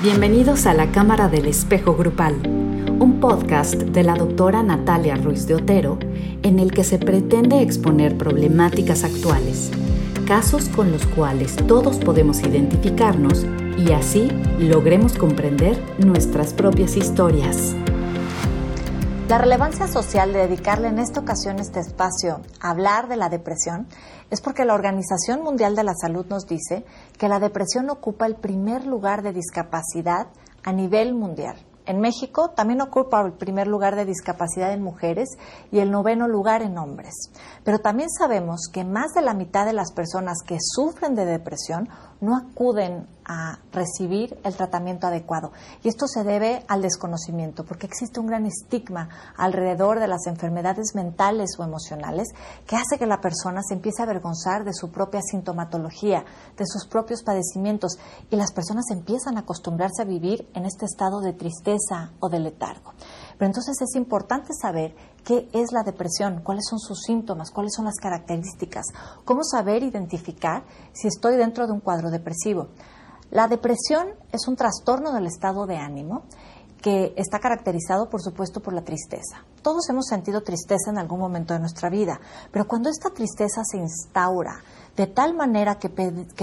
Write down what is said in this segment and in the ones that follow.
Bienvenidos a la Cámara del Espejo Grupal, un podcast de la doctora Natalia Ruiz de Otero en el que se pretende exponer problemáticas actuales, casos con los cuales todos podemos identificarnos y así logremos comprender nuestras propias historias. La relevancia social de dedicarle en esta ocasión este espacio a hablar de la depresión es porque la Organización Mundial de la Salud nos dice que la depresión ocupa el primer lugar de discapacidad a nivel mundial. En México también ocupa el primer lugar de discapacidad en mujeres y el noveno lugar en hombres. Pero también sabemos que más de la mitad de las personas que sufren de depresión no acuden a recibir el tratamiento adecuado. Y esto se debe al desconocimiento, porque existe un gran estigma alrededor de las enfermedades mentales o emocionales que hace que la persona se empiece a avergonzar de su propia sintomatología, de sus propios padecimientos, y las personas empiezan a acostumbrarse a vivir en este estado de tristeza o de letargo. Pero entonces es importante saber qué es la depresión, cuáles son sus síntomas, cuáles son las características, cómo saber identificar si estoy dentro de un cuadro depresivo. La depresión es un trastorno del estado de ánimo que está caracterizado, por supuesto, por la tristeza. Todos hemos sentido tristeza en algún momento de nuestra vida, pero cuando esta tristeza se instaura de tal manera que,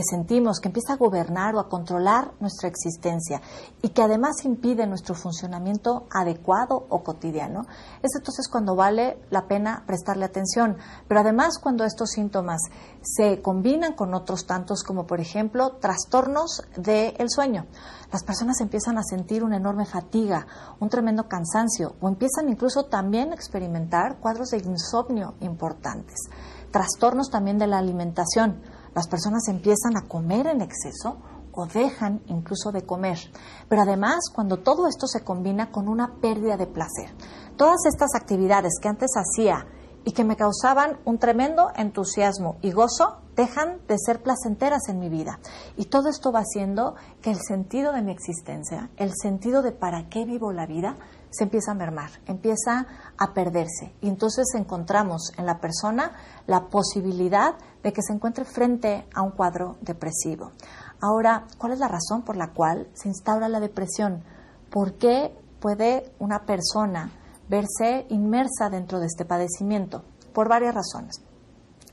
sentimos que empieza a gobernar o a controlar nuestra existencia y que además impide nuestro funcionamiento adecuado o cotidiano, es entonces cuando vale la pena prestarle atención. Pero además cuando estos síntomas se combinan con otros tantos como por ejemplo trastornos del sueño, las personas empiezan a sentir una enorme fatiga, un tremendo cansancio o empiezan incluso también a experimentar cuadros de insomnio importantes trastornos también de la alimentación. Las personas empiezan a comer en exceso o dejan incluso de comer. Pero además, cuando todo esto se combina con una pérdida de placer, todas estas actividades que antes hacía y que me causaban un tremendo entusiasmo y gozo, dejan de ser placenteras en mi vida. Y todo esto va haciendo que el sentido de mi existencia, el sentido de para qué vivo la vida, se empieza a mermar, empieza a perderse. Y entonces encontramos en la persona la posibilidad de que se encuentre frente a un cuadro depresivo. Ahora, ¿cuál es la razón por la cual se instaura la depresión? ¿Por qué puede una persona verse inmersa dentro de este padecimiento? Por varias razones.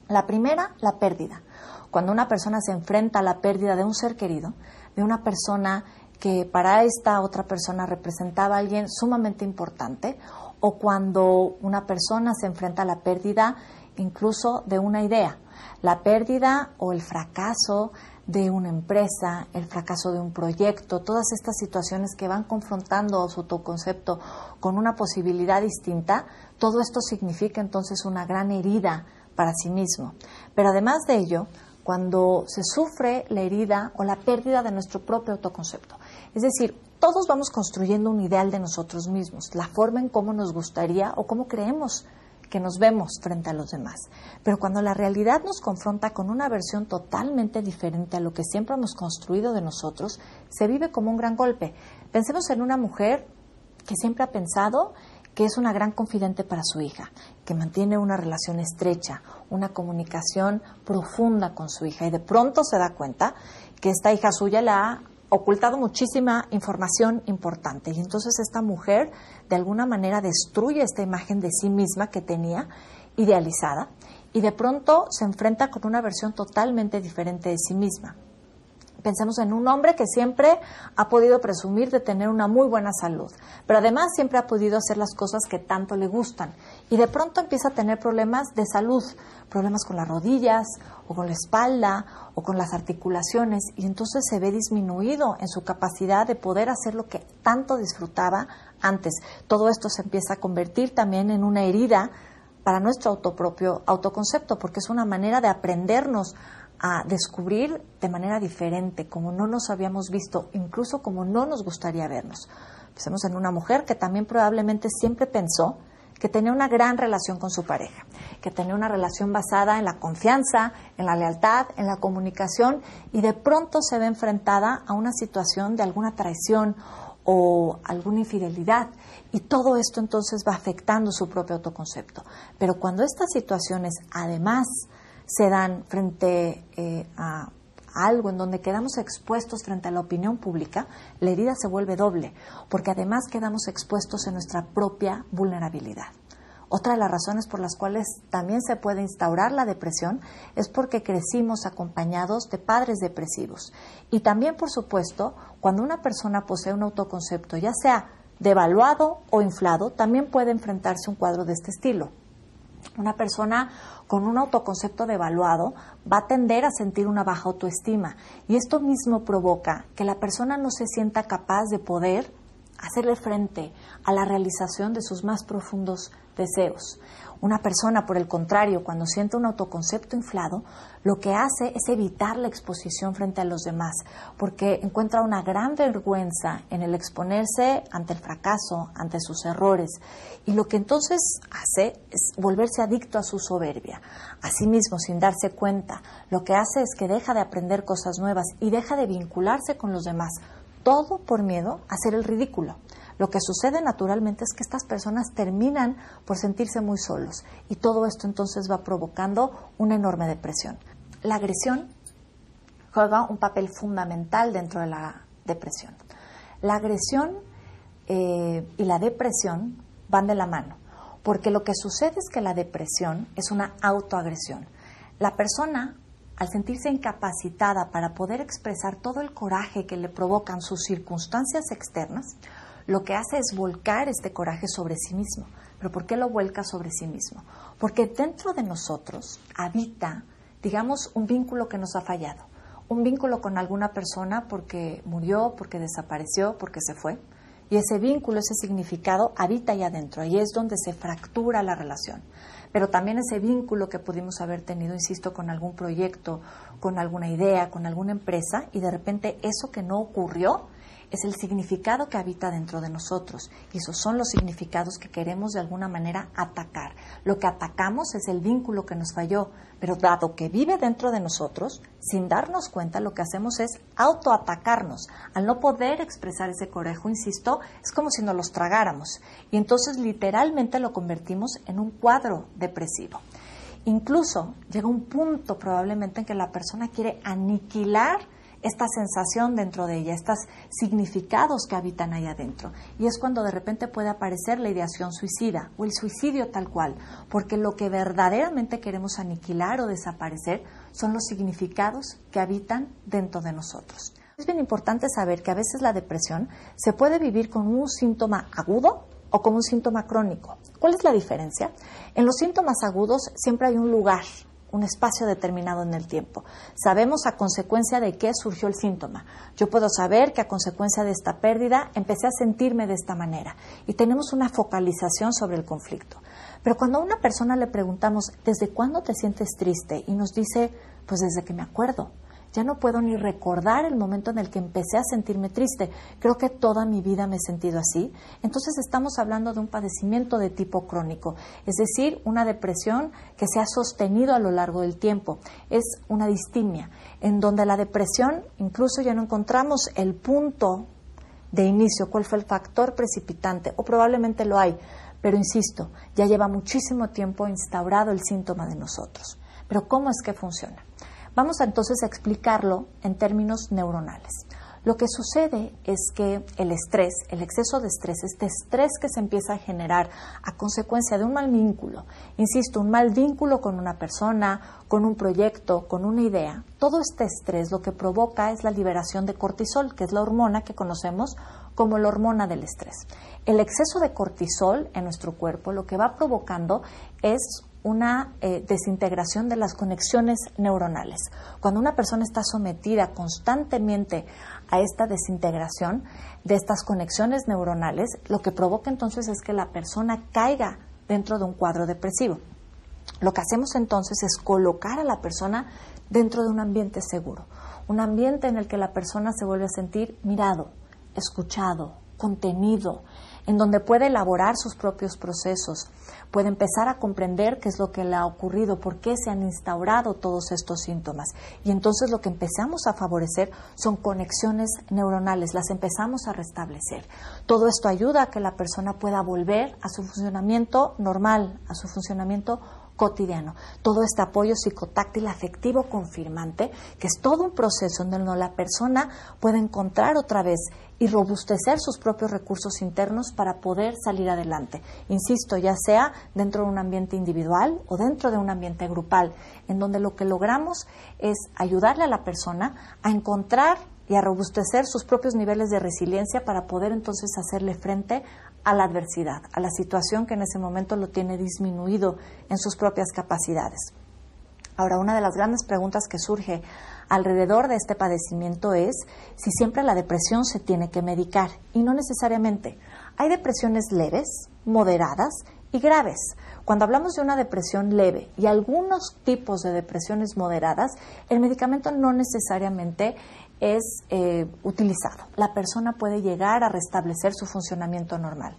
La primera, la pérdida. Cuando una persona se enfrenta a la pérdida de un ser querido, de una persona que para esta otra persona representaba a alguien sumamente importante o cuando una persona se enfrenta a la pérdida incluso de una idea, la pérdida o el fracaso de una empresa, el fracaso de un proyecto, todas estas situaciones que van confrontando su autoconcepto con una posibilidad distinta, todo esto significa entonces una gran herida para sí mismo. Pero además de ello, cuando se sufre la herida o la pérdida de nuestro propio autoconcepto. Es decir, todos vamos construyendo un ideal de nosotros mismos, la forma en cómo nos gustaría o cómo creemos que nos vemos frente a los demás. Pero cuando la realidad nos confronta con una versión totalmente diferente a lo que siempre hemos construido de nosotros, se vive como un gran golpe. Pensemos en una mujer que siempre ha pensado que es una gran confidente para su hija, que mantiene una relación estrecha, una comunicación profunda con su hija y de pronto se da cuenta que esta hija suya le ha ocultado muchísima información importante y entonces esta mujer de alguna manera destruye esta imagen de sí misma que tenía idealizada y de pronto se enfrenta con una versión totalmente diferente de sí misma. Pensemos en un hombre que siempre ha podido presumir de tener una muy buena salud, pero además siempre ha podido hacer las cosas que tanto le gustan y de pronto empieza a tener problemas de salud, problemas con las rodillas o con la espalda o con las articulaciones y entonces se ve disminuido en su capacidad de poder hacer lo que tanto disfrutaba antes. Todo esto se empieza a convertir también en una herida para nuestro autopropio autoconcepto porque es una manera de aprendernos a descubrir de manera diferente, como no nos habíamos visto, incluso como no nos gustaría vernos. Pensemos en una mujer que también probablemente siempre pensó que tenía una gran relación con su pareja, que tenía una relación basada en la confianza, en la lealtad, en la comunicación y de pronto se ve enfrentada a una situación de alguna traición o alguna infidelidad y todo esto entonces va afectando su propio autoconcepto. Pero cuando estas situaciones además se dan frente eh, a, algo en donde quedamos expuestos frente a la opinión pública, la herida se vuelve doble, porque además quedamos expuestos en nuestra propia vulnerabilidad. Otra de las razones por las cuales también se puede instaurar la depresión es porque crecimos acompañados de padres depresivos. Y también, por supuesto, cuando una persona posee un autoconcepto, ya sea devaluado o inflado, también puede enfrentarse a un cuadro de este estilo. Una persona con un autoconcepto devaluado va a tender a sentir una baja autoestima. Y esto mismo provoca que la persona no se sienta capaz de poder hacerle frente a la realización de sus más profundos deseos. Una persona, por el contrario, cuando siente un autoconcepto inflado, lo que hace es evitar la exposición frente a los demás, porque encuentra una gran vergüenza en el exponerse ante el fracaso, ante sus errores, y lo que entonces hace es volverse adicto a su soberbia. Asimismo, sin darse cuenta, lo que hace es que deja de aprender cosas nuevas y deja de vincularse con los demás, todo por miedo a hacer el ridículo. Lo que sucede naturalmente es que estas personas terminan por sentirse muy solos y todo esto entonces va provocando una enorme depresión. La agresión juega un papel fundamental dentro de la depresión. La agresión eh, y la depresión van de la mano, porque lo que sucede es que la depresión es una autoagresión. La persona al sentirse incapacitada para poder expresar todo el coraje que le provocan sus circunstancias externas, lo que hace es volcar este coraje sobre sí mismo. ¿Pero por qué lo vuelca sobre sí mismo? Porque dentro de nosotros habita, digamos, un vínculo que nos ha fallado. Un vínculo con alguna persona porque murió, porque desapareció, porque se fue. Y ese vínculo, ese significado habita ahí adentro. Ahí es donde se fractura la relación. Pero también ese vínculo que pudimos haber tenido, insisto, con algún proyecto, con alguna idea, con alguna empresa, y de repente eso que no ocurrió es el significado que habita dentro de nosotros y esos son los significados que queremos de alguna manera atacar. Lo que atacamos es el vínculo que nos falló, pero dado que vive dentro de nosotros, sin darnos cuenta lo que hacemos es autoatacarnos. Al no poder expresar ese coraje, insisto, es como si nos los tragáramos y entonces literalmente lo convertimos en un cuadro depresivo. Incluso llega un punto probablemente en que la persona quiere aniquilar esta sensación dentro de ella, estos significados que habitan ahí adentro. Y es cuando de repente puede aparecer la ideación suicida o el suicidio tal cual, porque lo que verdaderamente queremos aniquilar o desaparecer son los significados que habitan dentro de nosotros. Es bien importante saber que a veces la depresión se puede vivir con un síntoma agudo o como un síntoma crónico. ¿Cuál es la diferencia? En los síntomas agudos siempre hay un lugar, un espacio determinado en el tiempo. Sabemos a consecuencia de qué surgió el síntoma. Yo puedo saber que a consecuencia de esta pérdida empecé a sentirme de esta manera y tenemos una focalización sobre el conflicto. Pero cuando a una persona le preguntamos, ¿desde cuándo te sientes triste? Y nos dice, pues desde que me acuerdo. Ya no puedo ni recordar el momento en el que empecé a sentirme triste. Creo que toda mi vida me he sentido así. Entonces estamos hablando de un padecimiento de tipo crónico, es decir, una depresión que se ha sostenido a lo largo del tiempo. Es una distimia, en donde la depresión incluso ya no encontramos el punto de inicio, cuál fue el factor precipitante, o probablemente lo hay, pero insisto, ya lleva muchísimo tiempo instaurado el síntoma de nosotros. Pero ¿cómo es que funciona? Vamos entonces a explicarlo en términos neuronales. Lo que sucede es que el estrés, el exceso de estrés, este estrés que se empieza a generar a consecuencia de un mal vínculo, insisto, un mal vínculo con una persona, con un proyecto, con una idea, todo este estrés lo que provoca es la liberación de cortisol, que es la hormona que conocemos como la hormona del estrés. El exceso de cortisol en nuestro cuerpo lo que va provocando es una eh, desintegración de las conexiones neuronales. Cuando una persona está sometida constantemente a esta desintegración de estas conexiones neuronales, lo que provoca entonces es que la persona caiga dentro de un cuadro depresivo. Lo que hacemos entonces es colocar a la persona dentro de un ambiente seguro, un ambiente en el que la persona se vuelve a sentir mirado, escuchado, contenido, en donde puede elaborar sus propios procesos, puede empezar a comprender qué es lo que le ha ocurrido, por qué se han instaurado todos estos síntomas. Y entonces lo que empezamos a favorecer son conexiones neuronales, las empezamos a restablecer. Todo esto ayuda a que la persona pueda volver a su funcionamiento normal, a su funcionamiento cotidiano. Todo este apoyo psicotáctil afectivo confirmante, que es todo un proceso en donde la persona puede encontrar otra vez y robustecer sus propios recursos internos para poder salir adelante. Insisto, ya sea dentro de un ambiente individual o dentro de un ambiente grupal, en donde lo que logramos es ayudarle a la persona a encontrar y a robustecer sus propios niveles de resiliencia para poder entonces hacerle frente a la adversidad, a la situación que en ese momento lo tiene disminuido en sus propias capacidades. Ahora, una de las grandes preguntas que surge alrededor de este padecimiento es si siempre la depresión se tiene que medicar y no necesariamente. Hay depresiones leves, moderadas y graves. Cuando hablamos de una depresión leve y algunos tipos de depresiones moderadas, el medicamento no necesariamente es eh, utilizado. La persona puede llegar a restablecer su funcionamiento normal.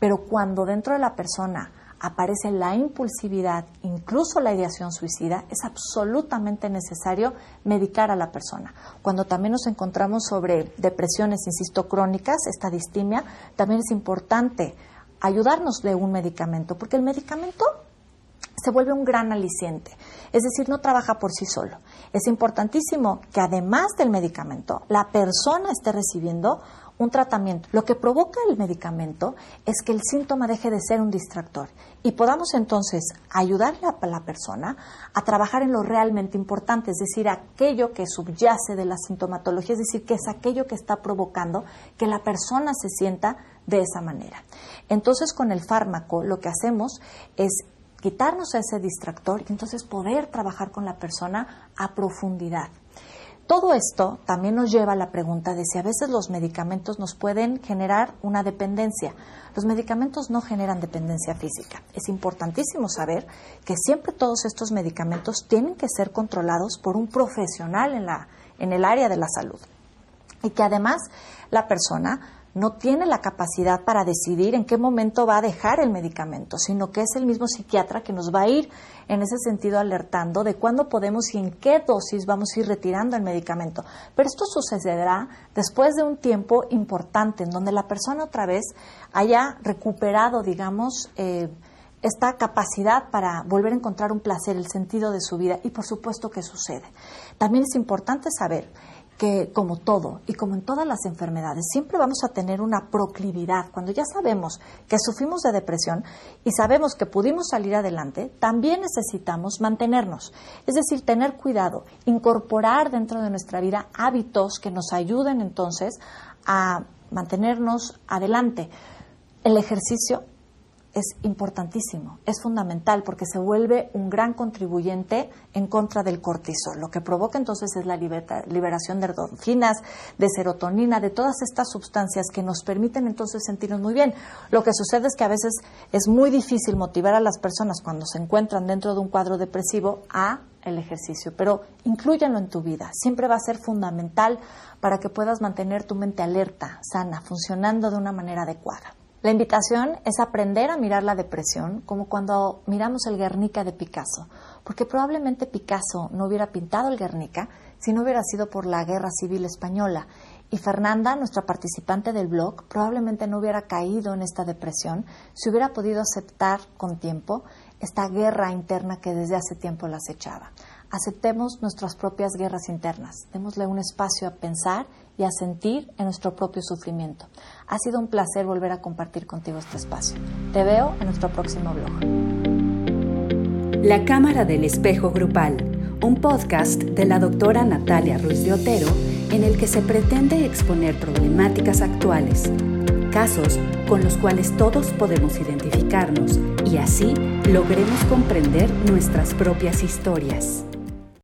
Pero cuando dentro de la persona aparece la impulsividad, incluso la ideación suicida, es absolutamente necesario medicar a la persona. Cuando también nos encontramos sobre depresiones, insisto, crónicas, esta distimia, también es importante ayudarnos de un medicamento, porque el medicamento se vuelve un gran aliciente, es decir, no trabaja por sí solo. Es importantísimo que además del medicamento, la persona esté recibiendo un tratamiento. Lo que provoca el medicamento es que el síntoma deje de ser un distractor y podamos entonces ayudarle a la persona a trabajar en lo realmente importante, es decir, aquello que subyace de la sintomatología, es decir, que es aquello que está provocando que la persona se sienta de esa manera. Entonces, con el fármaco lo que hacemos es quitarnos ese distractor y entonces poder trabajar con la persona a profundidad. Todo esto también nos lleva a la pregunta de si a veces los medicamentos nos pueden generar una dependencia. Los medicamentos no generan dependencia física. Es importantísimo saber que siempre todos estos medicamentos tienen que ser controlados por un profesional en, la, en el área de la salud. Y que además la persona no tiene la capacidad para decidir en qué momento va a dejar el medicamento, sino que es el mismo psiquiatra que nos va a ir en ese sentido alertando de cuándo podemos y en qué dosis vamos a ir retirando el medicamento. Pero esto sucederá después de un tiempo importante en donde la persona otra vez haya recuperado, digamos, eh, esta capacidad para volver a encontrar un placer, el sentido de su vida y por supuesto que sucede. También es importante saber que como todo y como en todas las enfermedades, siempre vamos a tener una proclividad. Cuando ya sabemos que sufrimos de depresión y sabemos que pudimos salir adelante, también necesitamos mantenernos. Es decir, tener cuidado, incorporar dentro de nuestra vida hábitos que nos ayuden entonces a mantenernos adelante. El ejercicio es importantísimo, es fundamental porque se vuelve un gran contribuyente en contra del cortisol. Lo que provoca entonces es la liberación de endorfinas, de serotonina, de todas estas sustancias que nos permiten entonces sentirnos muy bien. Lo que sucede es que a veces es muy difícil motivar a las personas cuando se encuentran dentro de un cuadro depresivo a el ejercicio, pero inclúyanlo en tu vida. Siempre va a ser fundamental para que puedas mantener tu mente alerta, sana, funcionando de una manera adecuada. La invitación es aprender a mirar la depresión como cuando miramos el Guernica de Picasso, porque probablemente Picasso no hubiera pintado el Guernica si no hubiera sido por la Guerra Civil Española. Y Fernanda, nuestra participante del blog, probablemente no hubiera caído en esta depresión si hubiera podido aceptar con tiempo esta guerra interna que desde hace tiempo la acechaba. Aceptemos nuestras propias guerras internas, démosle un espacio a pensar y a sentir en nuestro propio sufrimiento. Ha sido un placer volver a compartir contigo este espacio. Te veo en nuestro próximo blog. La Cámara del Espejo Grupal, un podcast de la doctora Natalia Ruiz de Otero en el que se pretende exponer problemáticas actuales, casos con los cuales todos podemos identificarnos y así logremos comprender nuestras propias historias.